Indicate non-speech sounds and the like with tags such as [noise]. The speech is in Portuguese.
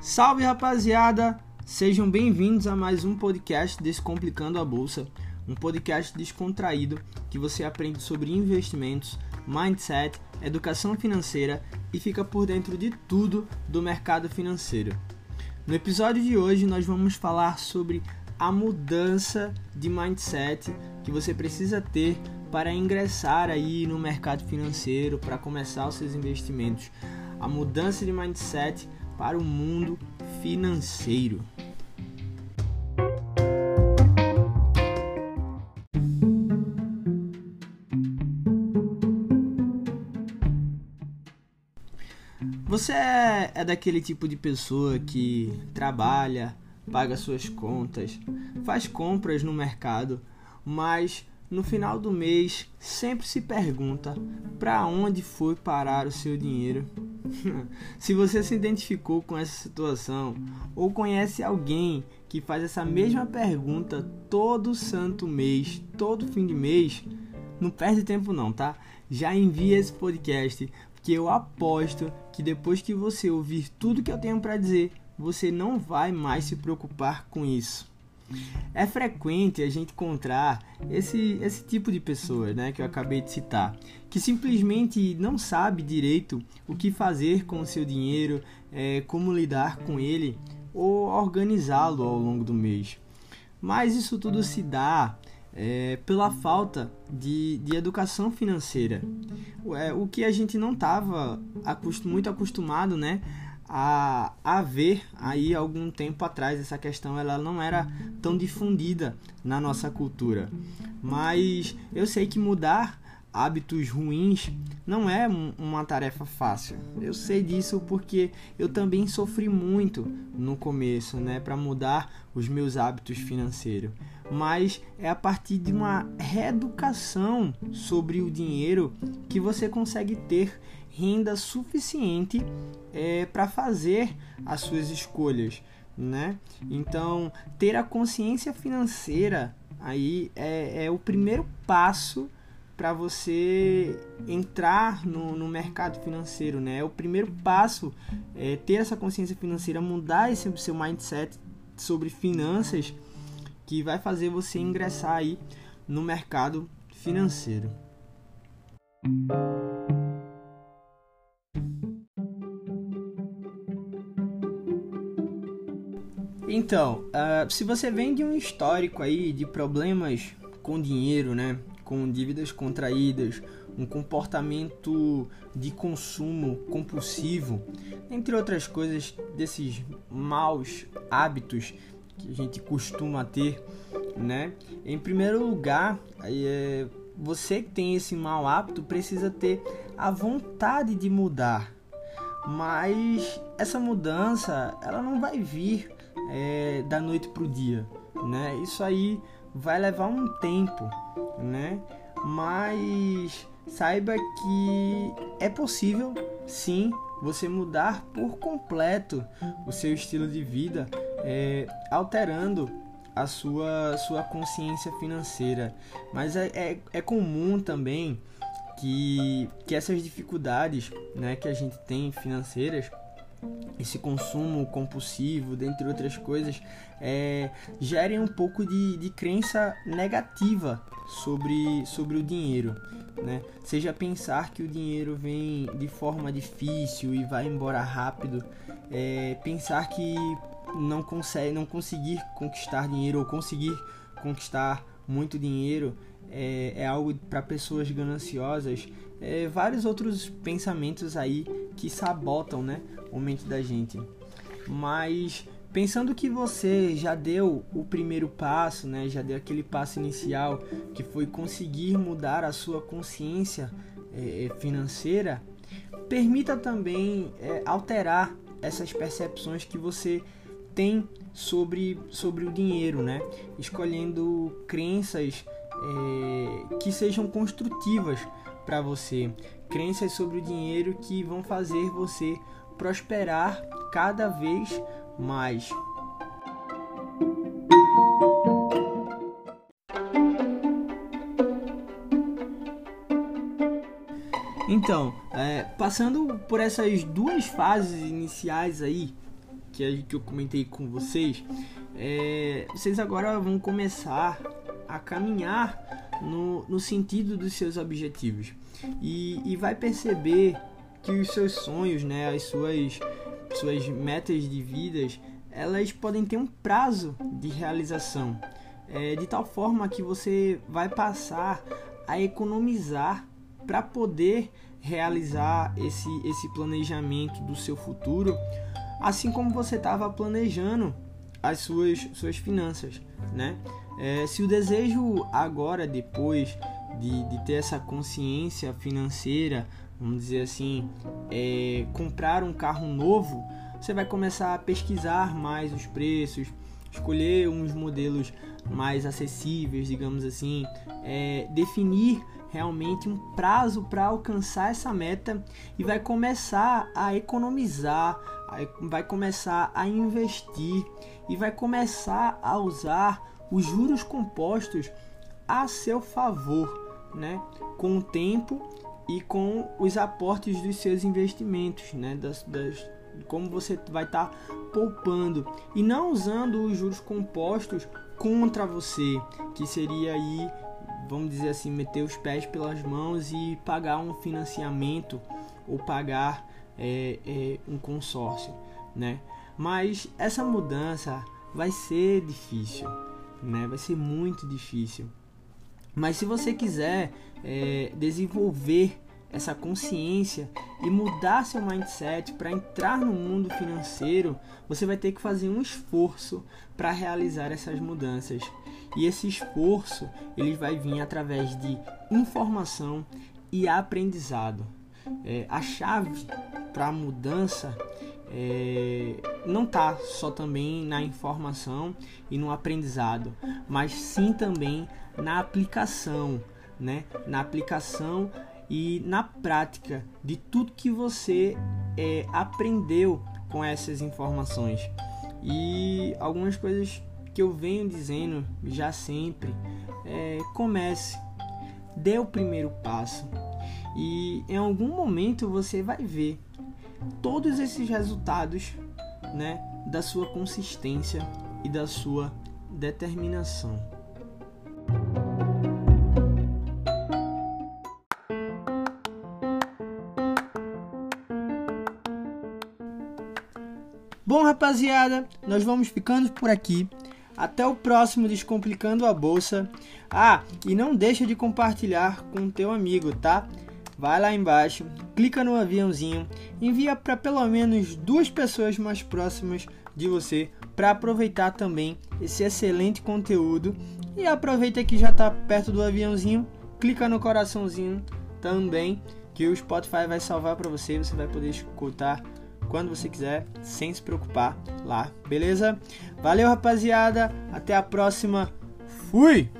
Salve rapaziada! Sejam bem-vindos a mais um podcast Descomplicando a Bolsa, um podcast descontraído que você aprende sobre investimentos, mindset, educação financeira e fica por dentro de tudo do mercado financeiro. No episódio de hoje nós vamos falar sobre a mudança de mindset que você precisa ter para ingressar aí no mercado financeiro, para começar os seus investimentos. A mudança de mindset para o mundo financeiro. Você é, é daquele tipo de pessoa que trabalha, paga suas contas, faz compras no mercado, mas no final do mês sempre se pergunta para onde foi parar o seu dinheiro. [laughs] se você se identificou com essa situação ou conhece alguém que faz essa mesma pergunta todo santo mês, todo fim de mês, não perde tempo não, tá? Já envia esse podcast, porque eu aposto que depois que você ouvir tudo que eu tenho para dizer, você não vai mais se preocupar com isso. É frequente a gente encontrar esse, esse tipo de pessoa né, que eu acabei de citar, que simplesmente não sabe direito o que fazer com o seu dinheiro, é, como lidar com ele ou organizá-lo ao longo do mês. Mas isso tudo se dá é, pela falta de, de educação financeira. É, o que a gente não estava acostum, muito acostumado né, a, a ver aí algum tempo atrás essa questão ela não era tão difundida na nossa cultura mas eu sei que mudar hábitos ruins não é uma tarefa fácil. Eu sei disso porque eu também sofri muito no começo, né, para mudar os meus hábitos financeiros. Mas é a partir de uma reeducação sobre o dinheiro que você consegue ter renda suficiente é, para fazer as suas escolhas, né? Então, ter a consciência financeira aí é, é o primeiro passo para você entrar no, no mercado financeiro, né? É o primeiro passo é ter essa consciência financeira, mudar esse seu mindset sobre finanças que vai fazer você ingressar aí no mercado financeiro. Então, uh, se você vem de um histórico aí de problemas com dinheiro, né, com dívidas contraídas, um comportamento de consumo compulsivo, entre outras coisas desses maus hábitos que a gente costuma ter, né? Em primeiro lugar, é, você que tem esse mau hábito precisa ter a vontade de mudar, mas essa mudança ela não vai vir é, da noite para o dia, né? Isso aí vai levar um tempo, né? Mas saiba que é possível, sim, você mudar por completo o seu estilo de vida, é, alterando a sua, sua consciência financeira. Mas é, é, é comum também que, que essas dificuldades né, que a gente tem financeiras esse consumo compulsivo, dentre outras coisas, é, gerem um pouco de, de crença negativa sobre, sobre o dinheiro. Né? Seja pensar que o dinheiro vem de forma difícil e vai embora rápido, é, pensar que não consegue, não conseguir conquistar dinheiro ou conseguir conquistar muito dinheiro é, é algo para pessoas gananciosas. É, vários outros pensamentos aí que sabotam, né, o mente da gente. Mas pensando que você já deu o primeiro passo, né, já deu aquele passo inicial que foi conseguir mudar a sua consciência é, é, financeira, permita também é, alterar essas percepções que você tem sobre, sobre o dinheiro, né? Escolhendo crenças é, que sejam construtivas para você, crenças sobre o dinheiro que vão fazer você prosperar cada vez mais. Então, é, passando por essas duas fases iniciais aí que, que eu comentei com vocês, é, vocês agora vão começar a caminhar no, no sentido dos seus objetivos e, e vai perceber que os seus sonhos, né, as suas, suas metas de vidas, elas podem ter um prazo de realização, é, de tal forma que você vai passar a economizar para poder realizar esse, esse planejamento do seu futuro, assim como você estava planejando as suas, suas finanças, né? É, se o desejo agora, depois de, de ter essa consciência financeira, vamos dizer assim, é, comprar um carro novo, você vai começar a pesquisar mais os preços, escolher uns modelos mais acessíveis, digamos assim, é, definir realmente um prazo para alcançar essa meta e vai começar a economizar, vai começar a investir e vai começar a usar os juros compostos a seu favor, né? Com o tempo e com os aportes dos seus investimentos, né? Das, das como você vai estar tá poupando e não usando os juros compostos contra você, que seria aí, vamos dizer assim, meter os pés pelas mãos e pagar um financiamento ou pagar é, é, um consórcio, né? Mas essa mudança vai ser difícil, né? Vai ser muito difícil. Mas se você quiser é, desenvolver essa consciência e mudar seu mindset para entrar no mundo financeiro, você vai ter que fazer um esforço para realizar essas mudanças. E esse esforço ele vai vir através de informação e aprendizado. É, a chave para a mudança é, não está só também na informação e no aprendizado, mas sim também na aplicação, né? Na aplicação e na prática de tudo que você é, aprendeu com essas informações. E algumas coisas que eu venho dizendo já sempre é, comece, dê o primeiro passo e em algum momento você vai ver todos esses resultados né, da sua consistência e da sua determinação. Bom, rapaziada, nós vamos ficando por aqui. Até o próximo Descomplicando a Bolsa. Ah, e não deixa de compartilhar com teu amigo, tá? Vai lá embaixo, clica no aviãozinho, envia para pelo menos duas pessoas mais próximas de você para aproveitar também esse excelente conteúdo. E aproveita que já está perto do aviãozinho, clica no coraçãozinho também, que o Spotify vai salvar para você, você vai poder escutar quando você quiser, sem se preocupar lá, beleza? Valeu, rapaziada. Até a próxima. Fui!